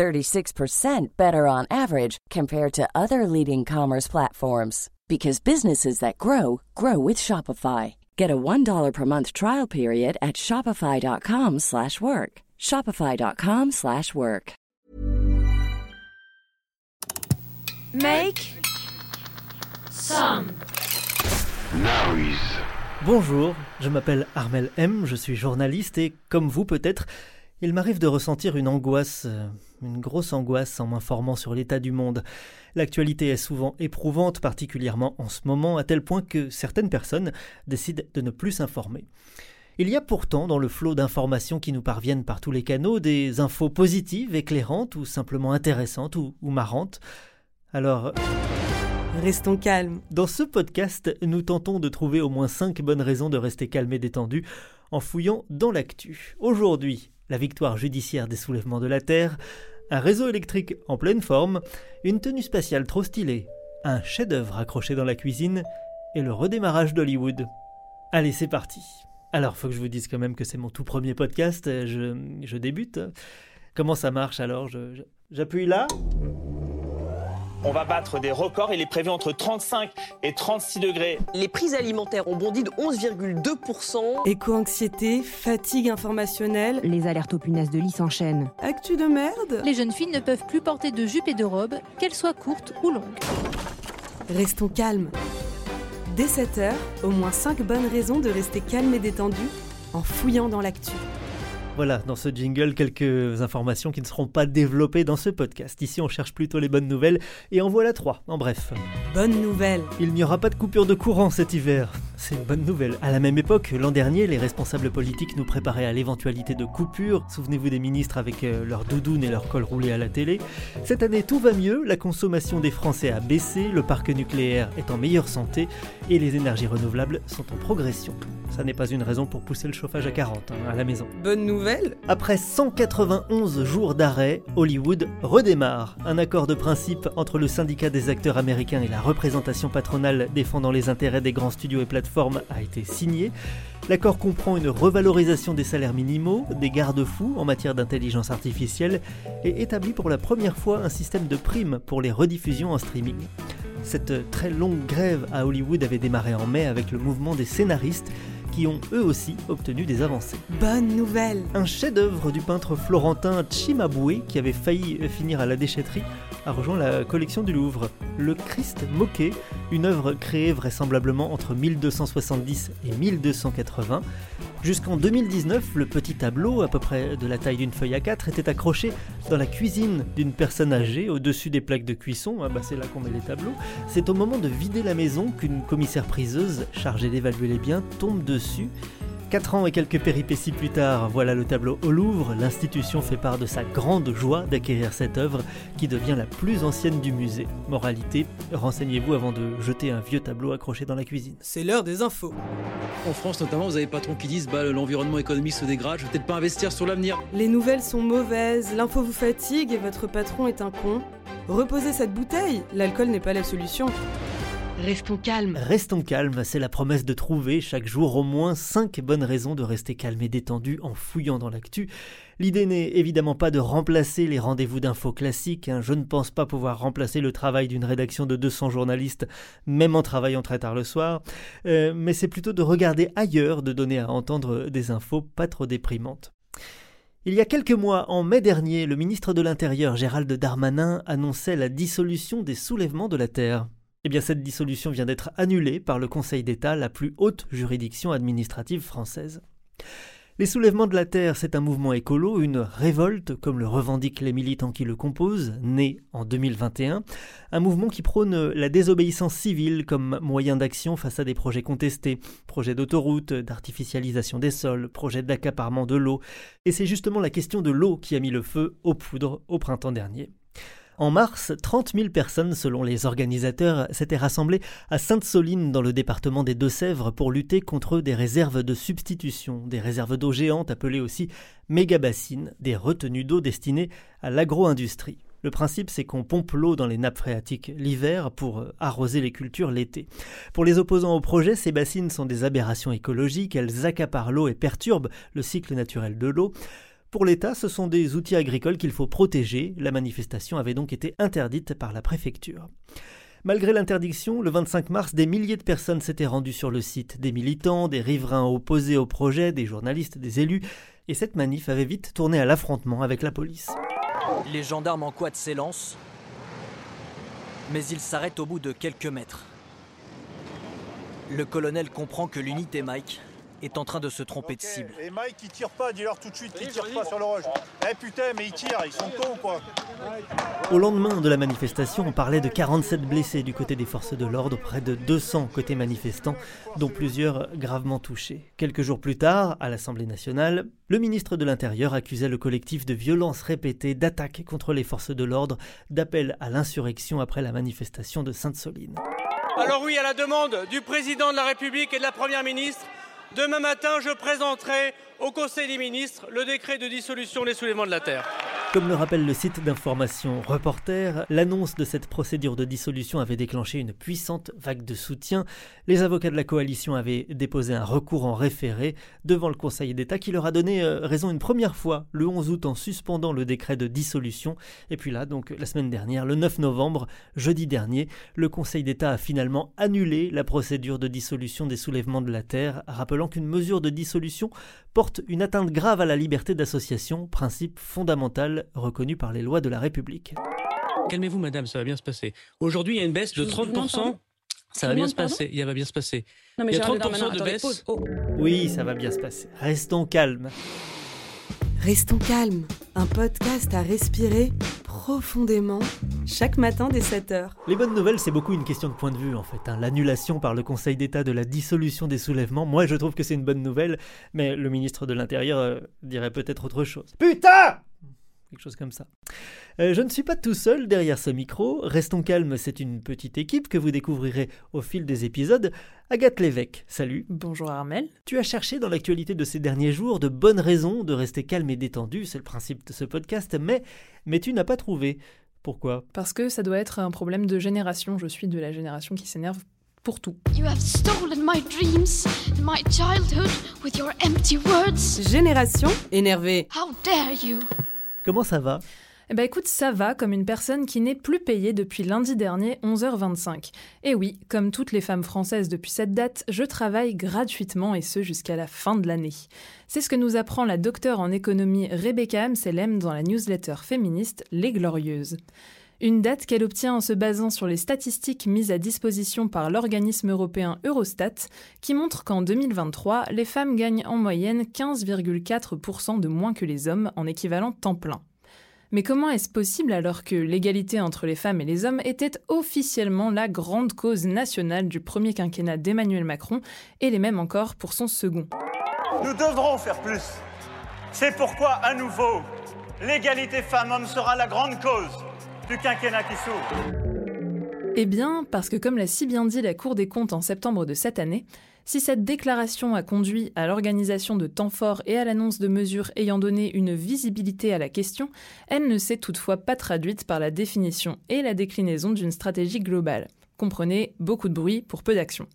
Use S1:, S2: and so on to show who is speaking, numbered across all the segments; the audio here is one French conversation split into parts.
S1: 36% better on average compared to other leading commerce platforms because businesses that grow grow with Shopify. Get a $1 per month trial period at shopify.com/work. shopify.com/work.
S2: Make some
S3: noise.
S4: Bonjour, je m'appelle Armel M, je suis journaliste et comme vous peut-être, il m'arrive de ressentir une angoisse, euh, une grosse angoisse en m'informant sur l'état du monde. L'actualité est souvent éprouvante, particulièrement en ce moment, à tel point que certaines personnes décident de ne plus s'informer. Il y a pourtant dans le flot d'informations qui nous parviennent par tous les canaux des infos positives, éclairantes ou simplement intéressantes ou, ou marrantes. Alors...
S2: Restons calmes.
S4: Dans ce podcast, nous tentons de trouver au moins 5 bonnes raisons de rester calme et détendu en fouillant dans l'actu. Aujourd'hui, la victoire judiciaire des soulèvements de la Terre, un réseau électrique en pleine forme, une tenue spatiale trop stylée, un chef-d'œuvre accroché dans la cuisine et le redémarrage d'Hollywood. Allez, c'est parti. Alors, faut que je vous dise quand même que c'est mon tout premier podcast, je, je débute. Comment ça marche alors? J'appuie là
S5: on va battre des records. Il est prévu entre 35 et 36 degrés.
S6: Les prix alimentaires ont bondi de 11,2%.
S2: Éco-anxiété, fatigue informationnelle.
S7: Les alertes aux punaises de lit s'enchaînent.
S2: Actu de merde.
S8: Les jeunes filles ne peuvent plus porter de jupes et de robes, qu'elles soient courtes ou longues.
S2: Restons calmes. Dès 7h, au moins 5 bonnes raisons de rester calme et détendu en fouillant dans l'actu.
S4: Voilà, dans ce jingle, quelques informations qui ne seront pas développées dans ce podcast. Ici, on cherche plutôt les bonnes nouvelles, et en voilà trois, en bref.
S2: Bonne nouvelle
S4: Il n'y aura pas de coupure de courant cet hiver. C'est une bonne nouvelle. À la même époque, l'an dernier, les responsables politiques nous préparaient à l'éventualité de coupures. Souvenez-vous des ministres avec euh, leur doudoune et leur col roulé à la télé. Cette année, tout va mieux, la consommation des Français a baissé, le parc nucléaire est en meilleure santé, et les énergies renouvelables sont en progression. Ça n'est pas une raison pour pousser le chauffage à 40 hein, à la maison.
S2: Bonne nouvelle
S4: Après 191 jours d'arrêt, Hollywood redémarre. Un accord de principe entre le syndicat des acteurs américains et la représentation patronale défendant les intérêts des grands studios et plateformes a été signé. L'accord comprend une revalorisation des salaires minimaux, des garde-fous en matière d'intelligence artificielle et établit pour la première fois un système de primes pour les rediffusions en streaming. Cette très longue grève à Hollywood avait démarré en mai avec le mouvement des scénaristes qui ont eux aussi obtenu des avancées.
S2: Bonne nouvelle
S4: Un chef-d'œuvre du peintre florentin Cimabue, qui avait failli finir à la déchetterie, a rejoint la collection du Louvre. Le Christ moqué, une œuvre créée vraisemblablement entre 1270 et 1280. Jusqu'en 2019, le petit tableau, à peu près de la taille d'une feuille à 4, était accroché dans la cuisine d'une personne âgée, au-dessus des plaques de cuisson. Ah bah c'est là qu'on met les tableaux. C'est au moment de vider la maison qu'une commissaire priseuse, chargée d'évaluer les biens, tombe dessus Quatre ans et quelques péripéties plus tard, voilà le tableau au Louvre. L'institution fait part de sa grande joie d'acquérir cette œuvre qui devient la plus ancienne du musée. Moralité, renseignez-vous avant de jeter un vieux tableau accroché dans la cuisine.
S2: C'est l'heure des infos.
S9: En France notamment, vous avez des patrons qui disent bah, l'environnement économique se dégrade, je vais peut-être pas investir sur l'avenir.
S2: Les nouvelles sont mauvaises, l'info vous fatigue et votre patron est un con. Reposez cette bouteille, l'alcool n'est pas la solution. Restons calmes.
S4: Restons calmes, c'est la promesse de trouver chaque jour au moins 5 bonnes raisons de rester calme et détendu en fouillant dans l'actu. L'idée n'est évidemment pas de remplacer les rendez-vous d'infos classiques, hein. je ne pense pas pouvoir remplacer le travail d'une rédaction de 200 journalistes, même en travaillant très tard le soir, euh, mais c'est plutôt de regarder ailleurs, de donner à entendre des infos pas trop déprimantes. Il y a quelques mois, en mai dernier, le ministre de l'Intérieur Gérald Darmanin annonçait la dissolution des soulèvements de la Terre. Eh bien, cette dissolution vient d'être annulée par le Conseil d'État, la plus haute juridiction administrative française. Les soulèvements de la Terre, c'est un mouvement écolo, une révolte, comme le revendiquent les militants qui le composent, né en 2021, un mouvement qui prône la désobéissance civile comme moyen d'action face à des projets contestés, projets d'autoroute, d'artificialisation des sols, projets d'accaparement de l'eau, et c'est justement la question de l'eau qui a mis le feu aux poudres au printemps dernier. En mars, 30 000 personnes, selon les organisateurs, s'étaient rassemblées à Sainte-Soline dans le département des Deux-Sèvres pour lutter contre des réserves de substitution, des réserves d'eau géantes appelées aussi mégabassines, des retenues d'eau destinées à l'agro-industrie. Le principe, c'est qu'on pompe l'eau dans les nappes phréatiques l'hiver pour euh, arroser les cultures l'été. Pour les opposants au projet, ces bassines sont des aberrations écologiques, elles accaparent l'eau et perturbent le cycle naturel de l'eau. Pour l'État, ce sont des outils agricoles qu'il faut protéger. La manifestation avait donc été interdite par la préfecture. Malgré l'interdiction, le 25 mars, des milliers de personnes s'étaient rendues sur le site, des militants, des riverains opposés au projet, des journalistes, des élus, et cette manif avait vite tourné à l'affrontement avec la police.
S10: Les gendarmes en quad s'élancent, mais ils s'arrêtent au bout de quelques mètres. Le colonel comprend que l'unité Mike est en train de se tromper de cible.
S11: Et Mike, il tire pas, dis-leur tout de suite qu'il tire pas sur le roche. Eh putain, mais ils tirent, ils sont cons quoi.
S4: Au lendemain de la manifestation, on parlait de 47 blessés du côté des forces de l'ordre, près de 200 côté manifestants, dont plusieurs gravement touchés. Quelques jours plus tard, à l'Assemblée nationale, le ministre de l'Intérieur accusait le collectif de violences répétées, d'attaques contre les forces de l'ordre, d'appel à l'insurrection après la manifestation de Sainte-Soline.
S12: Alors oui, à la demande du président de la République et de la Première ministre, Demain matin, je présenterai au Conseil des ministres le décret de dissolution des soulèvements de la Terre.
S4: Comme le rappelle le site d'information Reporter, l'annonce de cette procédure de dissolution avait déclenché une puissante vague de soutien. Les avocats de la coalition avaient déposé un recours en référé devant le Conseil d'État qui leur a donné euh, raison une première fois le 11 août en suspendant le décret de dissolution. Et puis là, donc la semaine dernière, le 9 novembre, jeudi dernier, le Conseil d'État a finalement annulé la procédure de dissolution des soulèvements de la Terre, rappelant qu'une mesure de dissolution porte une atteinte grave à la liberté d'association, principe fondamental reconnu par les lois de la République.
S13: Calmez-vous, madame, ça va bien se passer. Aujourd'hui, il y a une baisse de 30%. Ça va bien se passer. Il va bien se passer.
S14: Non, mais
S13: il y a 30%
S14: Darmanin,
S13: de baisse.
S14: Oh.
S4: Oui, ça va bien se passer. Restons calmes.
S2: Restons calmes, un podcast à respirer profondément chaque matin dès 7h.
S4: Les bonnes nouvelles, c'est beaucoup une question de point de vue en fait. hein. L'annulation par le Conseil d'État de la dissolution des soulèvements, moi je trouve que c'est une bonne nouvelle, mais le ministre de l'Intérieur euh, dirait peut-être autre chose. Putain Quelque chose comme ça. Euh, je ne suis pas tout seul derrière ce micro. Restons calmes, c'est une petite équipe que vous découvrirez au fil des épisodes. Agathe Lévesque, salut.
S14: Bonjour Armel.
S4: Tu as cherché dans l'actualité de ces derniers jours de bonnes raisons de rester calme et détendu, c'est le principe de ce podcast, mais, mais tu n'as pas trouvé. Pourquoi?
S14: Parce que ça doit être un problème de génération. Je suis de la génération qui s'énerve pour tout.
S15: You have stolen my dreams my childhood with your empty words.
S2: Génération énervée.
S15: How dare you?
S4: Comment ça va?
S14: Eh ben écoute, ça va comme une personne qui n'est plus payée depuis lundi dernier 11h25. Et oui, comme toutes les femmes françaises depuis cette date, je travaille gratuitement et ce jusqu'à la fin de l'année. C'est ce que nous apprend la docteure en économie Rebecca Amselem dans la newsletter féministe Les Glorieuses. Une date qu'elle obtient en se basant sur les statistiques mises à disposition par l'organisme européen Eurostat, qui montre qu'en 2023, les femmes gagnent en moyenne 15,4% de moins que les hommes en équivalent temps plein. Mais comment est-ce possible alors que l'égalité entre les femmes et les hommes était officiellement la grande cause nationale du premier quinquennat d'Emmanuel Macron et les mêmes encore pour son second?
S16: Nous devrons faire plus. C'est pourquoi, à nouveau, l'égalité femmes-hommes sera la grande cause du.
S14: Eh bien, parce que comme l'a si bien dit la Cour des comptes en septembre de cette année, si cette déclaration a conduit à l'organisation de temps forts et à l'annonce de mesures ayant donné une visibilité à la question, elle ne s'est toutefois pas traduite par la définition et la déclinaison d'une stratégie globale. Comprenez, beaucoup de bruit pour peu d'action.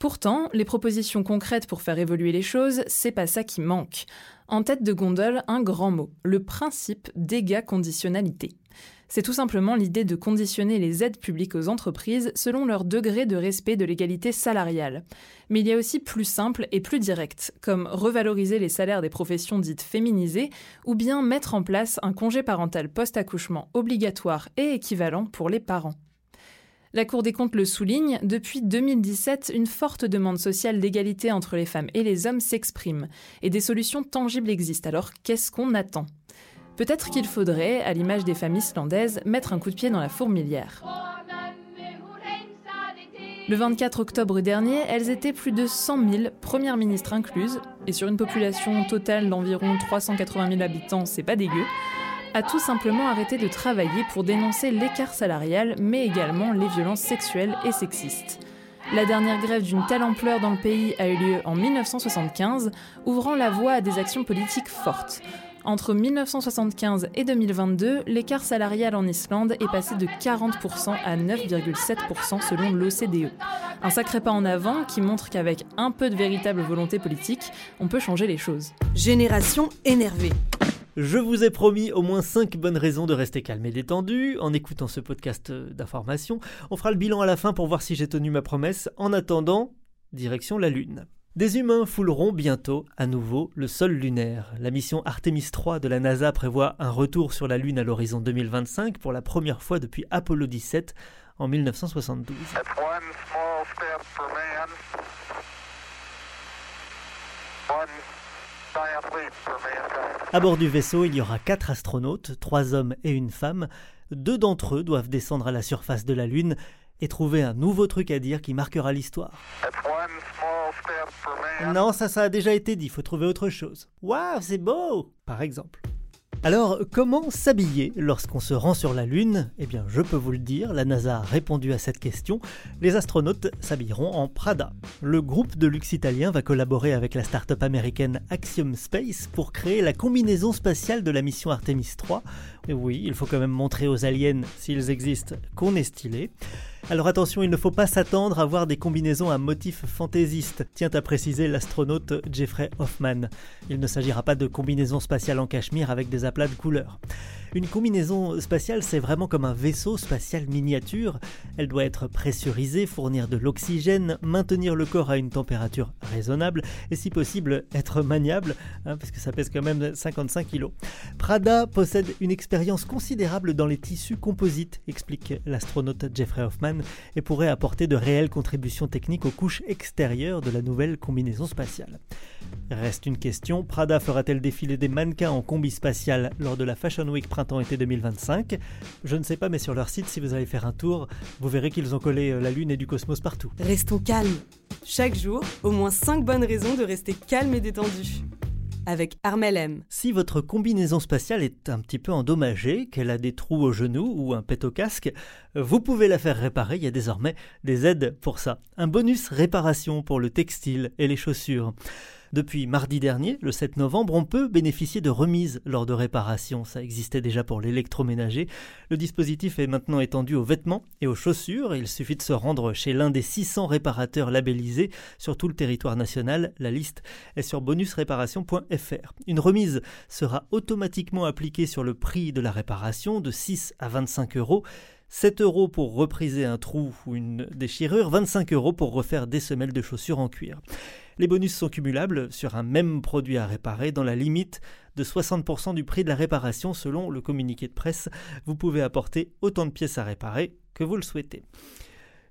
S14: Pourtant, les propositions concrètes pour faire évoluer les choses, c'est pas ça qui manque. En tête de gondole, un grand mot, le principe dégâts conditionnalité. C'est tout simplement l'idée de conditionner les aides publiques aux entreprises selon leur degré de respect de l'égalité salariale. Mais il y a aussi plus simple et plus direct, comme revaloriser les salaires des professions dites féminisées, ou bien mettre en place un congé parental post-accouchement obligatoire et équivalent pour les parents. La Cour des comptes le souligne, depuis 2017, une forte demande sociale d'égalité entre les femmes et les hommes s'exprime, et des solutions tangibles existent. Alors qu'est-ce qu'on attend? Peut-être qu'il faudrait, à l'image des femmes islandaises, mettre un coup de pied dans la fourmilière. Le 24 octobre dernier, elles étaient plus de 100 000, premières ministres incluses, et sur une population totale d'environ 380 000 habitants, c'est pas dégueu. a tout simplement arrêté de travailler pour dénoncer l'écart salarial, mais également les violences sexuelles et sexistes. La dernière grève d'une telle ampleur dans le pays a eu lieu en 1975, ouvrant la voie à des actions politiques fortes. Entre 1975 et 2022, l'écart salarial en Islande est passé de 40% à 9,7% selon l'OCDE. Un sacré pas en avant qui montre qu'avec un peu de véritable volonté politique, on peut changer les choses.
S2: Génération énervée.
S4: Je vous ai promis au moins 5 bonnes raisons de rester calme et détendu en écoutant ce podcast d'information. On fera le bilan à la fin pour voir si j'ai tenu ma promesse. En attendant, direction la Lune. Des humains fouleront bientôt à nouveau le sol lunaire. La mission Artemis 3 de la NASA prévoit un retour sur la Lune à l'horizon 2025 pour la première fois depuis Apollo 17 en 1972. À bord du vaisseau, il y aura quatre astronautes, trois hommes et une femme. Deux d'entre eux doivent descendre à la surface de la Lune et trouver un nouveau truc à dire qui marquera l'histoire. Non, ça, ça a déjà été dit, faut trouver autre chose. Waouh, c'est beau Par exemple. Alors, comment s'habiller lorsqu'on se rend sur la Lune? Eh bien, je peux vous le dire, la NASA a répondu à cette question. Les astronautes s'habilleront en Prada. Le groupe de luxe italien va collaborer avec la start-up américaine Axiom Space pour créer la combinaison spatiale de la mission Artemis 3. Et oui, il faut quand même montrer aux aliens, s'ils existent, qu'on est stylé. Alors attention, il ne faut pas s'attendre à voir des combinaisons à motifs fantaisistes, tient à préciser l'astronaute Jeffrey Hoffman. Il ne s'agira pas de combinaisons spatiales en cachemire avec des aplats de couleurs. Une combinaison spatiale, c'est vraiment comme un vaisseau spatial miniature. Elle doit être pressurisée, fournir de l'oxygène, maintenir le corps à une température raisonnable et si possible être maniable, hein, parce que ça pèse quand même 55 kg. Prada possède une expérience considérable dans les tissus composites, explique l'astronaute Jeffrey Hoffman, et pourrait apporter de réelles contributions techniques aux couches extérieures de la nouvelle combinaison spatiale. Reste une question, Prada fera-t-elle défiler des mannequins en combi spatial lors de la Fashion Week printemps-été 2025 Je ne sais pas, mais sur leur site, si vous allez faire un tour, vous verrez qu'ils ont collé euh, la Lune et du cosmos partout.
S2: Restons calmes. Chaque jour, au moins 5 bonnes raisons de rester calme et détendu. Avec Armel M.
S4: Si votre combinaison spatiale est un petit peu endommagée, qu'elle a des trous au genou ou un pet au casque, vous pouvez la faire réparer, il y a désormais des aides pour ça. Un bonus réparation pour le textile et les chaussures. Depuis mardi dernier, le 7 novembre, on peut bénéficier de remises lors de réparations. Ça existait déjà pour l'électroménager. Le dispositif est maintenant étendu aux vêtements et aux chaussures. Il suffit de se rendre chez l'un des 600 réparateurs labellisés sur tout le territoire national. La liste est sur bonusréparation.fr. Une remise sera automatiquement appliquée sur le prix de la réparation de 6 à 25 euros. 7 euros pour repriser un trou ou une déchirure, 25 euros pour refaire des semelles de chaussures en cuir. Les bonus sont cumulables sur un même produit à réparer dans la limite de 60% du prix de la réparation selon le communiqué de presse. Vous pouvez apporter autant de pièces à réparer que vous le souhaitez.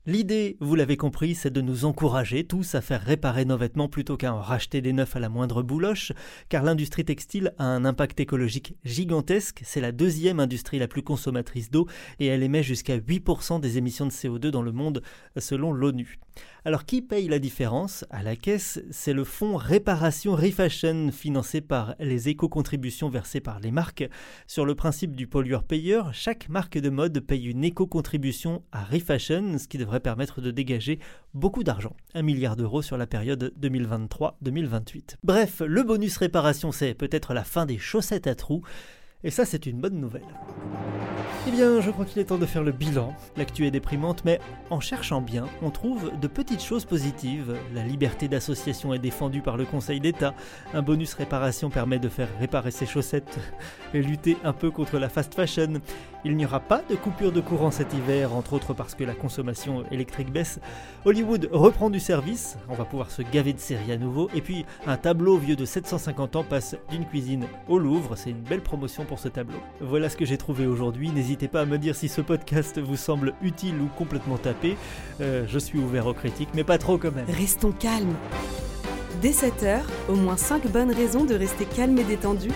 S4: L'idée, vous l'avez compris, c'est de nous encourager tous à faire réparer nos vêtements plutôt qu'à en racheter des neufs à la moindre bouloche, car l'industrie textile a un impact écologique gigantesque, c'est la deuxième industrie la plus consommatrice d'eau et elle émet jusqu'à 8% des émissions de CO2 dans le monde selon l'ONU. Alors qui paye la différence À la caisse, c'est le fonds Réparation Refashion financé par les éco-contributions versées par les marques. Sur le principe du pollueur-payeur, chaque marque de mode paye une éco-contribution à Refashion, ce qui devrait permettre de dégager beaucoup d'argent, un milliard d'euros sur la période 2023-2028. Bref, le bonus réparation, c'est peut-être la fin des chaussettes à trous, et ça c'est une bonne nouvelle. Eh bien, je crois qu'il est temps de faire le bilan. L'actu est déprimante, mais en cherchant bien, on trouve de petites choses positives. La liberté d'association est défendue par le Conseil d'État. Un bonus réparation permet de faire réparer ses chaussettes et lutter un peu contre la fast fashion. Il n'y aura pas de coupure de courant cet hiver, entre autres parce que la consommation électrique baisse. Hollywood reprend du service, on va pouvoir se gaver de séries à nouveau. Et puis, un tableau vieux de 750 ans passe d'une cuisine au Louvre. C'est une belle promotion pour ce tableau. Voilà ce que j'ai trouvé aujourd'hui. N'hésitez pas à me dire si ce podcast vous semble utile ou complètement tapé. Euh, je suis ouvert aux critiques, mais pas trop quand même.
S2: Restons calmes. Dès 7h, au moins 5 bonnes raisons de rester calme et détendu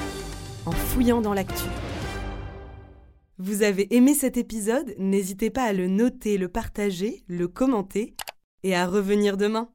S2: en fouillant dans l'actu. Vous avez aimé cet épisode? N'hésitez pas à le noter, le partager, le commenter et à revenir demain.